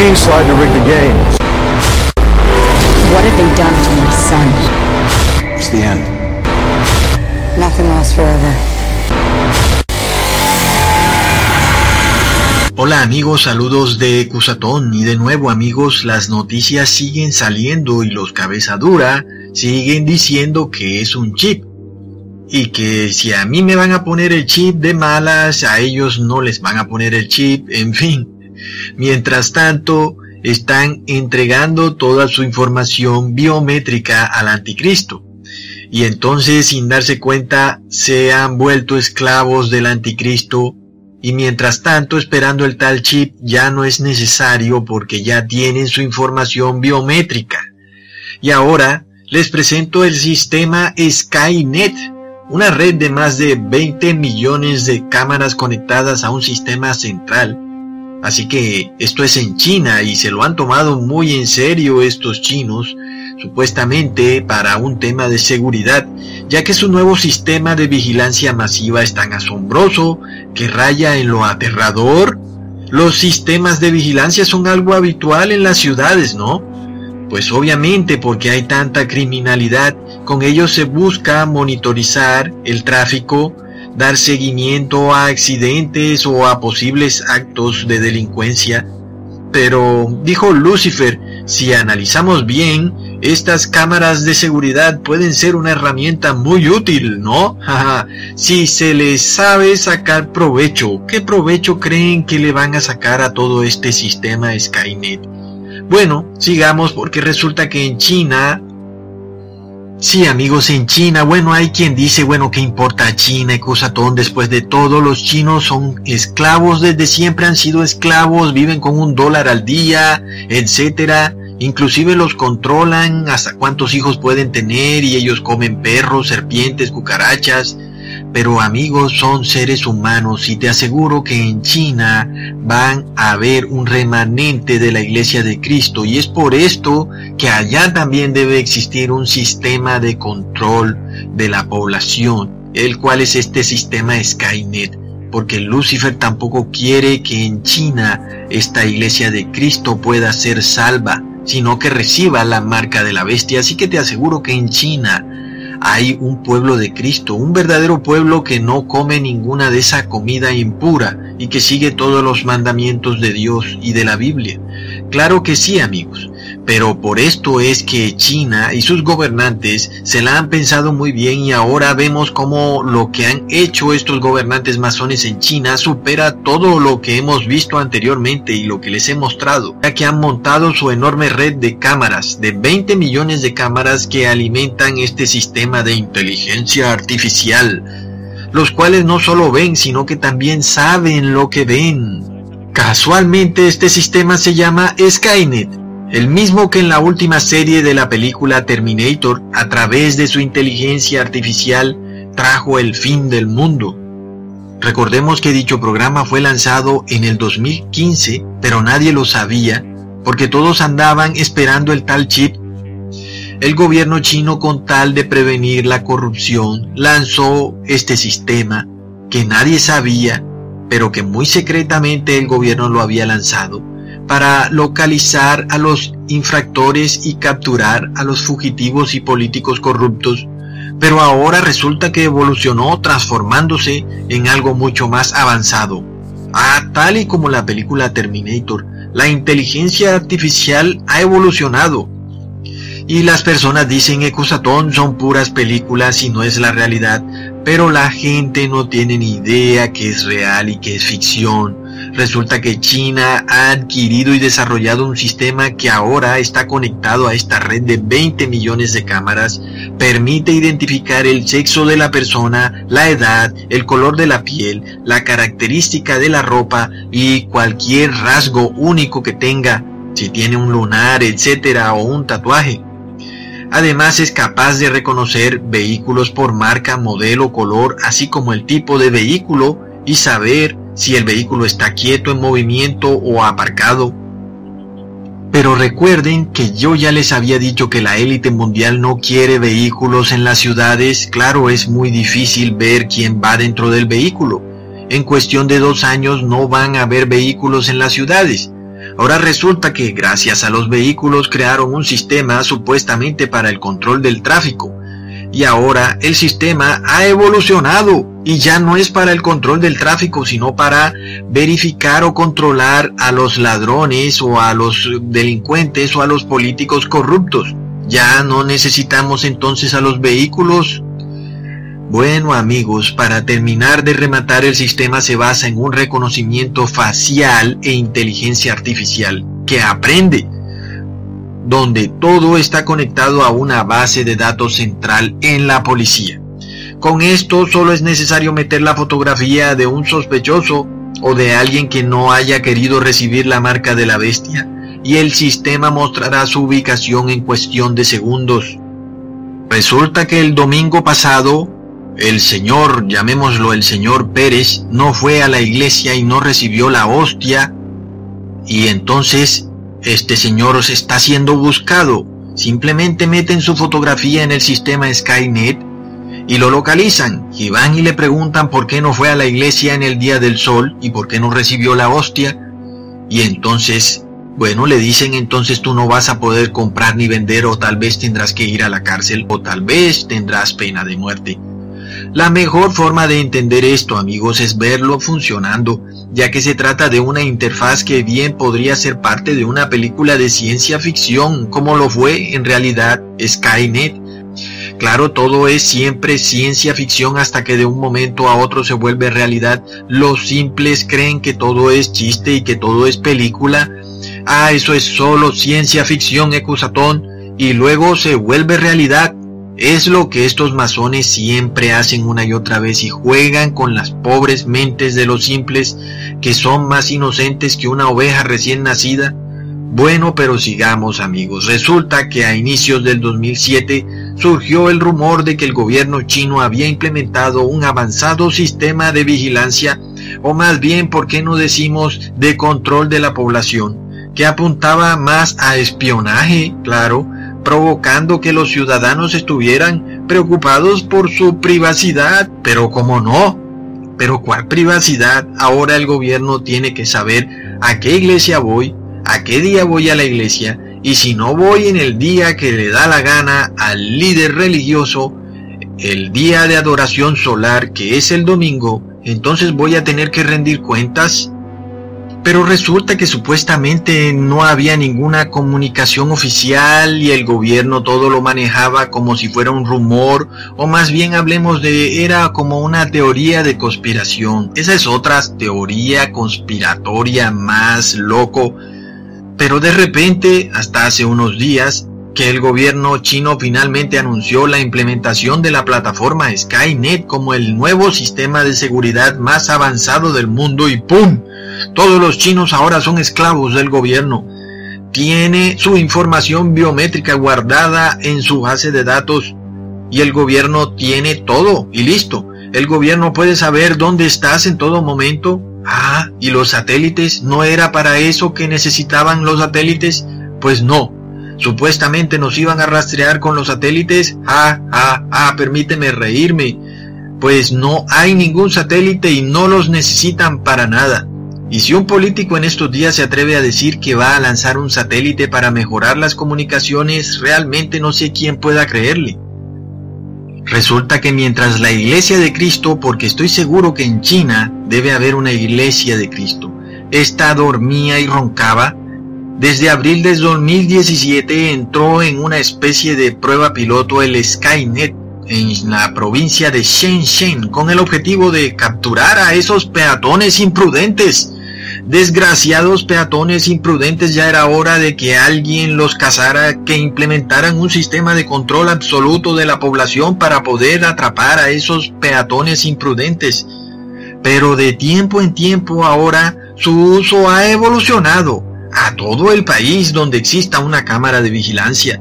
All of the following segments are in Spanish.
To rig the game. What have they done to my son? It's the end. Nothing lasts forever. Hola amigos, saludos de Cusatón y de nuevo amigos, las noticias siguen saliendo y los cabeza dura siguen diciendo que es un chip y que si a mí me van a poner el chip de malas, a ellos no les van a poner el chip, en fin. Mientras tanto, están entregando toda su información biométrica al anticristo. Y entonces, sin darse cuenta, se han vuelto esclavos del anticristo y mientras tanto esperando el tal chip ya no es necesario porque ya tienen su información biométrica. Y ahora les presento el sistema Skynet, una red de más de 20 millones de cámaras conectadas a un sistema central Así que esto es en China y se lo han tomado muy en serio estos chinos, supuestamente para un tema de seguridad, ya que su nuevo sistema de vigilancia masiva es tan asombroso que raya en lo aterrador. Los sistemas de vigilancia son algo habitual en las ciudades, ¿no? Pues obviamente porque hay tanta criminalidad, con ellos se busca monitorizar el tráfico, dar seguimiento a accidentes o a posibles actos de delincuencia. Pero, dijo Lucifer, si analizamos bien, estas cámaras de seguridad pueden ser una herramienta muy útil, ¿no? si se les sabe sacar provecho, ¿qué provecho creen que le van a sacar a todo este sistema Skynet? Bueno, sigamos porque resulta que en China Sí, amigos, en China, bueno, hay quien dice, bueno, ¿qué importa China y Cusatón? Después de todo, los chinos son esclavos, desde siempre han sido esclavos, viven con un dólar al día, etcétera. Inclusive los controlan hasta cuántos hijos pueden tener y ellos comen perros, serpientes, cucarachas. Pero amigos, son seres humanos y te aseguro que en China van a haber un remanente de la iglesia de Cristo y es por esto que allá también debe existir un sistema de control de la población, el cual es este sistema Skynet porque Lucifer tampoco quiere que en China esta iglesia de Cristo pueda ser salva, sino que reciba la marca de la bestia. Así que te aseguro que en China hay un pueblo de Cristo, un verdadero pueblo que no come ninguna de esa comida impura y que sigue todos los mandamientos de Dios y de la Biblia. Claro que sí, amigos, pero por esto es que China y sus gobernantes se la han pensado muy bien y ahora vemos cómo lo que han hecho estos gobernantes masones en China supera todo lo que hemos visto anteriormente y lo que les he mostrado, ya que han montado su enorme red de cámaras, de 20 millones de cámaras que alimentan este sistema de inteligencia artificial, los cuales no solo ven, sino que también saben lo que ven. Casualmente este sistema se llama Skynet el mismo que en la última serie de la película Terminator, a través de su inteligencia artificial, trajo el fin del mundo. Recordemos que dicho programa fue lanzado en el 2015, pero nadie lo sabía, porque todos andaban esperando el tal chip. El gobierno chino con tal de prevenir la corrupción lanzó este sistema que nadie sabía, pero que muy secretamente el gobierno lo había lanzado para localizar a los infractores y capturar a los fugitivos y políticos corruptos, pero ahora resulta que evolucionó transformándose en algo mucho más avanzado. Ah, tal y como la película Terminator, la inteligencia artificial ha evolucionado. Y las personas dicen Ecosatón son puras películas y no es la realidad, pero la gente no tiene ni idea que es real y que es ficción Resulta que China ha adquirido y desarrollado un sistema que ahora está conectado a esta red de 20 millones de cámaras, permite identificar el sexo de la persona, la edad, el color de la piel, la característica de la ropa y cualquier rasgo único que tenga, si tiene un lunar, etcétera, o un tatuaje. Además es capaz de reconocer vehículos por marca, modelo, color, así como el tipo de vehículo y saber si el vehículo está quieto en movimiento o aparcado. Pero recuerden que yo ya les había dicho que la élite mundial no quiere vehículos en las ciudades. Claro, es muy difícil ver quién va dentro del vehículo. En cuestión de dos años no van a haber vehículos en las ciudades. Ahora resulta que gracias a los vehículos crearon un sistema supuestamente para el control del tráfico. Y ahora el sistema ha evolucionado y ya no es para el control del tráfico, sino para verificar o controlar a los ladrones o a los delincuentes o a los políticos corruptos. Ya no necesitamos entonces a los vehículos. Bueno amigos, para terminar de rematar el sistema se basa en un reconocimiento facial e inteligencia artificial que aprende donde todo está conectado a una base de datos central en la policía. Con esto solo es necesario meter la fotografía de un sospechoso o de alguien que no haya querido recibir la marca de la bestia y el sistema mostrará su ubicación en cuestión de segundos. Resulta que el domingo pasado el señor, llamémoslo el señor Pérez, no fue a la iglesia y no recibió la hostia y entonces este señor se está siendo buscado. Simplemente meten su fotografía en el sistema Skynet y lo localizan y van y le preguntan por qué no fue a la iglesia en el día del sol y por qué no recibió la hostia. Y entonces, bueno, le dicen entonces tú no vas a poder comprar ni vender o tal vez tendrás que ir a la cárcel o tal vez tendrás pena de muerte. La mejor forma de entender esto, amigos, es verlo funcionando, ya que se trata de una interfaz que bien podría ser parte de una película de ciencia ficción, como lo fue en realidad Skynet. Claro, todo es siempre ciencia ficción hasta que de un momento a otro se vuelve realidad. Los simples creen que todo es chiste y que todo es película. Ah, eso es solo ciencia ficción, Ecusatón, y luego se vuelve realidad. Es lo que estos masones siempre hacen una y otra vez y juegan con las pobres mentes de los simples que son más inocentes que una oveja recién nacida. Bueno, pero sigamos amigos. Resulta que a inicios del 2007 surgió el rumor de que el gobierno chino había implementado un avanzado sistema de vigilancia, o más bien, ¿por qué no decimos de control de la población? que apuntaba más a espionaje, claro, provocando que los ciudadanos estuvieran preocupados por su privacidad. Pero como no, pero ¿cuál privacidad? Ahora el gobierno tiene que saber a qué iglesia voy, a qué día voy a la iglesia, y si no voy en el día que le da la gana al líder religioso, el día de adoración solar que es el domingo, entonces voy a tener que rendir cuentas pero resulta que supuestamente no había ninguna comunicación oficial y el gobierno todo lo manejaba como si fuera un rumor, o más bien hablemos de era como una teoría de conspiración. Esa es otra teoría conspiratoria más loco. Pero de repente, hasta hace unos días, que el gobierno chino finalmente anunció la implementación de la plataforma Skynet como el nuevo sistema de seguridad más avanzado del mundo y ¡pum! Todos los chinos ahora son esclavos del gobierno. Tiene su información biométrica guardada en su base de datos y el gobierno tiene todo y listo. El gobierno puede saber dónde estás en todo momento. Ah, ¿y los satélites? ¿No era para eso que necesitaban los satélites? Pues no. Supuestamente nos iban a rastrear con los satélites. Ah, ah, ah, permíteme reírme. Pues no hay ningún satélite y no los necesitan para nada. Y si un político en estos días se atreve a decir que va a lanzar un satélite para mejorar las comunicaciones, realmente no sé quién pueda creerle. Resulta que mientras la iglesia de Cristo, porque estoy seguro que en China debe haber una iglesia de Cristo, esta dormía y roncaba, desde abril de 2017 entró en una especie de prueba piloto el Skynet en la provincia de Shenzhen con el objetivo de capturar a esos peatones imprudentes Desgraciados peatones imprudentes, ya era hora de que alguien los cazara, que implementaran un sistema de control absoluto de la población para poder atrapar a esos peatones imprudentes. Pero de tiempo en tiempo ahora su uso ha evolucionado a todo el país donde exista una cámara de vigilancia.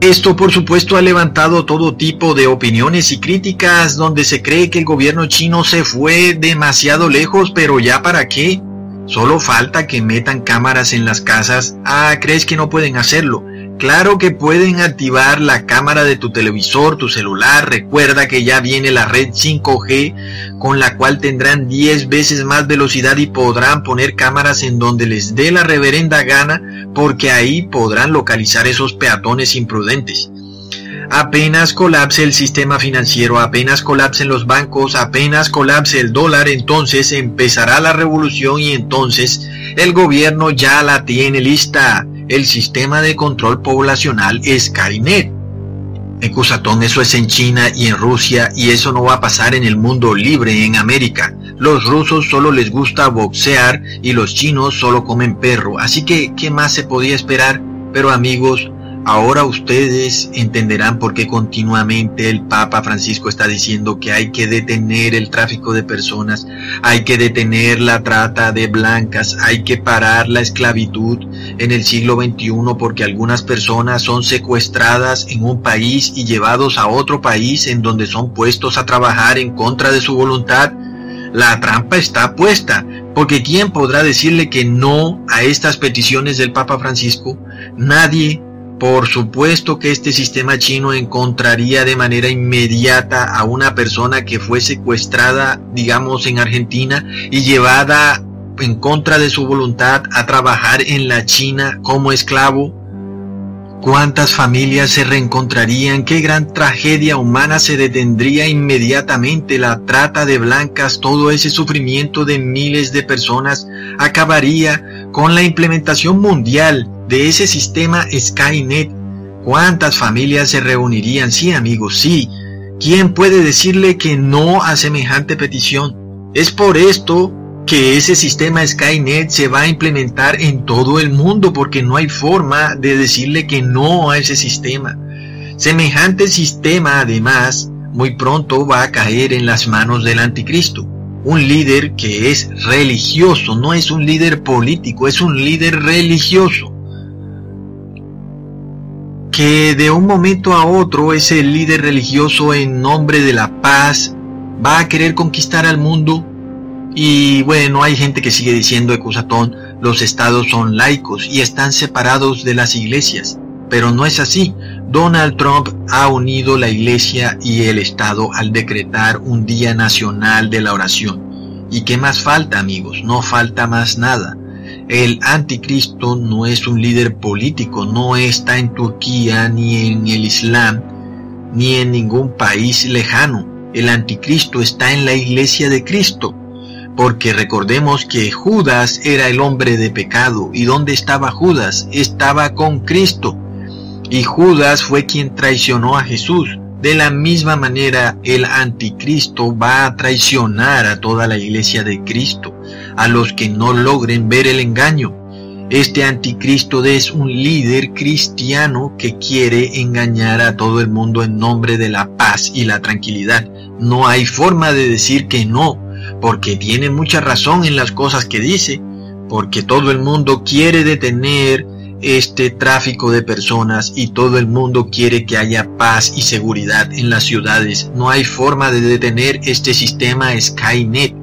Esto por supuesto ha levantado todo tipo de opiniones y críticas donde se cree que el gobierno chino se fue demasiado lejos, pero ya para qué. Solo falta que metan cámaras en las casas. Ah, ¿crees que no pueden hacerlo? Claro que pueden activar la cámara de tu televisor, tu celular. Recuerda que ya viene la red 5G con la cual tendrán 10 veces más velocidad y podrán poner cámaras en donde les dé la reverenda gana porque ahí podrán localizar esos peatones imprudentes. Apenas colapse el sistema financiero, apenas colapsen los bancos, apenas colapse el dólar, entonces empezará la revolución y entonces el gobierno ya la tiene lista el sistema de control poblacional Skynet. En Cusatón eso es en China y en Rusia y eso no va a pasar en el mundo libre en América. Los rusos solo les gusta boxear y los chinos solo comen perro. Así que, ¿qué más se podía esperar? Pero amigos, Ahora ustedes entenderán por qué continuamente el Papa Francisco está diciendo que hay que detener el tráfico de personas, hay que detener la trata de blancas, hay que parar la esclavitud en el siglo XXI porque algunas personas son secuestradas en un país y llevados a otro país en donde son puestos a trabajar en contra de su voluntad. La trampa está puesta, porque ¿quién podrá decirle que no a estas peticiones del Papa Francisco? Nadie por supuesto que este sistema chino encontraría de manera inmediata a una persona que fue secuestrada, digamos, en Argentina y llevada en contra de su voluntad a trabajar en la China como esclavo. ¿Cuántas familias se reencontrarían? ¿Qué gran tragedia humana se detendría inmediatamente? La trata de blancas, todo ese sufrimiento de miles de personas acabaría con la implementación mundial de ese sistema Skynet. ¿Cuántas familias se reunirían? Sí, amigos, sí. ¿Quién puede decirle que no a semejante petición? Es por esto que ese sistema Skynet se va a implementar en todo el mundo porque no hay forma de decirle que no a ese sistema. Semejante sistema además muy pronto va a caer en las manos del anticristo. Un líder que es religioso, no es un líder político, es un líder religioso que de un momento a otro ese líder religioso en nombre de la paz va a querer conquistar al mundo. Y bueno, hay gente que sigue diciendo, Ecusatón, los estados son laicos y están separados de las iglesias. Pero no es así. Donald Trump ha unido la iglesia y el estado al decretar un día nacional de la oración. ¿Y qué más falta, amigos? No falta más nada. El anticristo no es un líder político, no está en Turquía ni en el Islam, ni en ningún país lejano. El anticristo está en la iglesia de Cristo, porque recordemos que Judas era el hombre de pecado. ¿Y dónde estaba Judas? Estaba con Cristo. Y Judas fue quien traicionó a Jesús. De la misma manera, el anticristo va a traicionar a toda la iglesia de Cristo a los que no logren ver el engaño. Este anticristo es un líder cristiano que quiere engañar a todo el mundo en nombre de la paz y la tranquilidad. No hay forma de decir que no, porque tiene mucha razón en las cosas que dice, porque todo el mundo quiere detener este tráfico de personas y todo el mundo quiere que haya paz y seguridad en las ciudades. No hay forma de detener este sistema Skynet.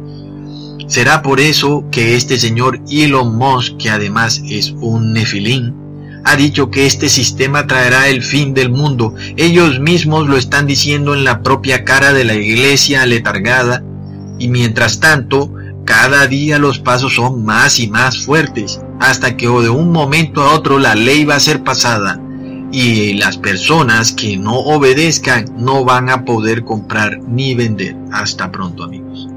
Será por eso que este señor Elon Musk, que además es un nefilín, ha dicho que este sistema traerá el fin del mundo. Ellos mismos lo están diciendo en la propia cara de la iglesia letargada. Y mientras tanto, cada día los pasos son más y más fuertes, hasta que de un momento a otro la ley va a ser pasada y las personas que no obedezcan no van a poder comprar ni vender. Hasta pronto amigos.